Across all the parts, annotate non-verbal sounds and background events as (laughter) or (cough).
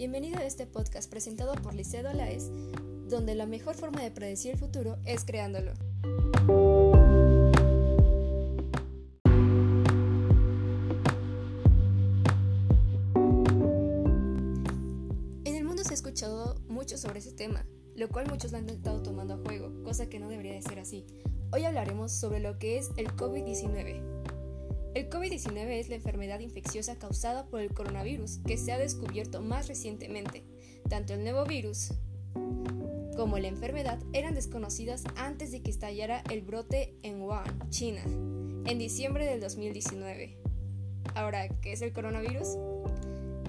Bienvenido a este podcast presentado por Licedo Alaez, donde la mejor forma de predecir el futuro es creándolo. En el mundo se ha escuchado mucho sobre ese tema, lo cual muchos lo han estado tomando a juego, cosa que no debería de ser así. Hoy hablaremos sobre lo que es el COVID-19. El COVID-19 es la enfermedad infecciosa causada por el coronavirus que se ha descubierto más recientemente. Tanto el nuevo virus como la enfermedad eran desconocidas antes de que estallara el brote en Wuhan, China, en diciembre del 2019. Ahora, ¿qué es el coronavirus?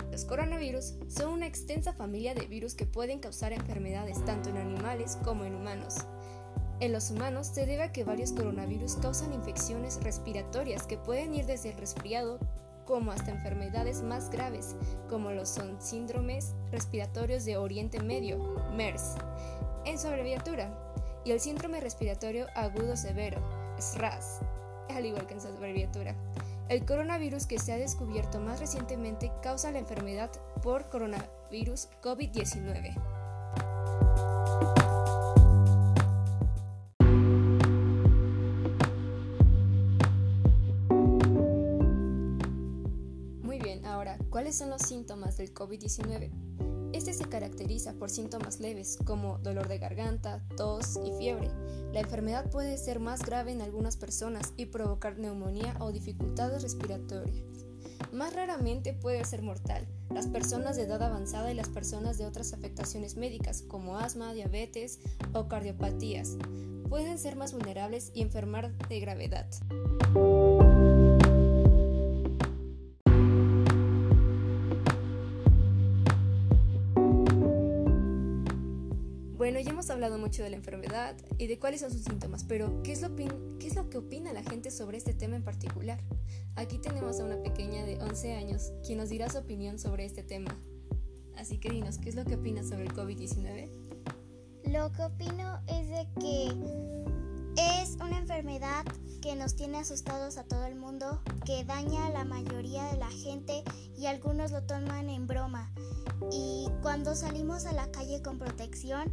Los coronavirus son una extensa familia de virus que pueden causar enfermedades tanto en animales como en humanos. En los humanos se debe a que varios coronavirus causan infecciones respiratorias que pueden ir desde el resfriado como hasta enfermedades más graves, como lo son síndromes respiratorios de Oriente Medio, MERS, en su abreviatura, y el síndrome respiratorio agudo severo, SRAS, al igual que en su abreviatura. El coronavirus que se ha descubierto más recientemente causa la enfermedad por coronavirus COVID-19. ¿Cuáles son los síntomas del COVID-19? Este se caracteriza por síntomas leves como dolor de garganta, tos y fiebre. La enfermedad puede ser más grave en algunas personas y provocar neumonía o dificultades respiratorias. Más raramente puede ser mortal. Las personas de edad avanzada y las personas de otras afectaciones médicas como asma, diabetes o cardiopatías pueden ser más vulnerables y enfermar de gravedad. Bueno, ya hemos hablado mucho de la enfermedad y de cuáles son sus síntomas, pero ¿qué es, lo ¿qué es lo que opina la gente sobre este tema en particular? Aquí tenemos a una pequeña de 11 años quien nos dirá su opinión sobre este tema. Así que dinos, ¿qué es lo que opinas sobre el COVID-19? Lo que opino es de que es una enfermedad que nos tiene asustados a todo el mundo, que daña a la mayoría de la gente y algunos lo toman en broma. Y cuando salimos a la calle con protección,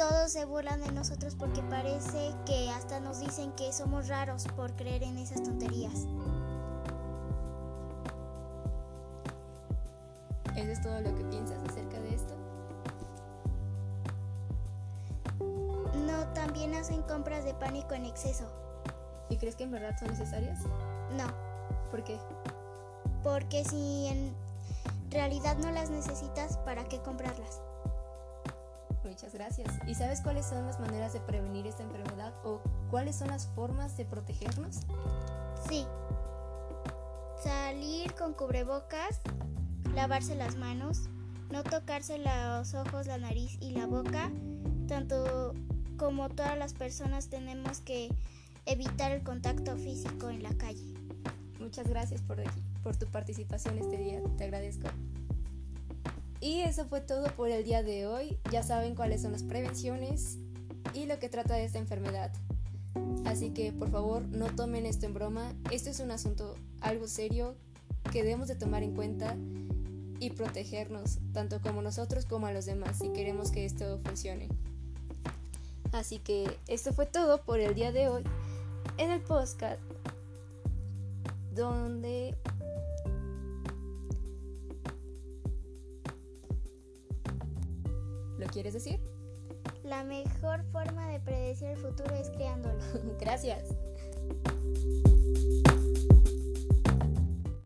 todos se burlan de nosotros porque parece que hasta nos dicen que somos raros por creer en esas tonterías. ¿Eso es todo lo que piensas acerca de esto? No, también hacen compras de pánico en exceso. ¿Y crees que en verdad son necesarias? No. ¿Por qué? Porque si en realidad no las necesitas, ¿para qué comprarlas? Muchas gracias. ¿Y sabes cuáles son las maneras de prevenir esta enfermedad o cuáles son las formas de protegernos? Sí. Salir con cubrebocas, lavarse las manos, no tocarse los ojos, la nariz y la boca. Tanto como todas las personas tenemos que evitar el contacto físico en la calle. Muchas gracias por, por tu participación este día, te agradezco. Y eso fue todo por el día de hoy. Ya saben cuáles son las prevenciones y lo que trata de esta enfermedad. Así que por favor no tomen esto en broma. Esto es un asunto algo serio que debemos de tomar en cuenta y protegernos, tanto como nosotros como a los demás, si queremos que esto funcione. Así que esto fue todo por el día de hoy en el podcast donde quieres decir? La mejor forma de predecir el futuro es creándolo. (laughs) Gracias.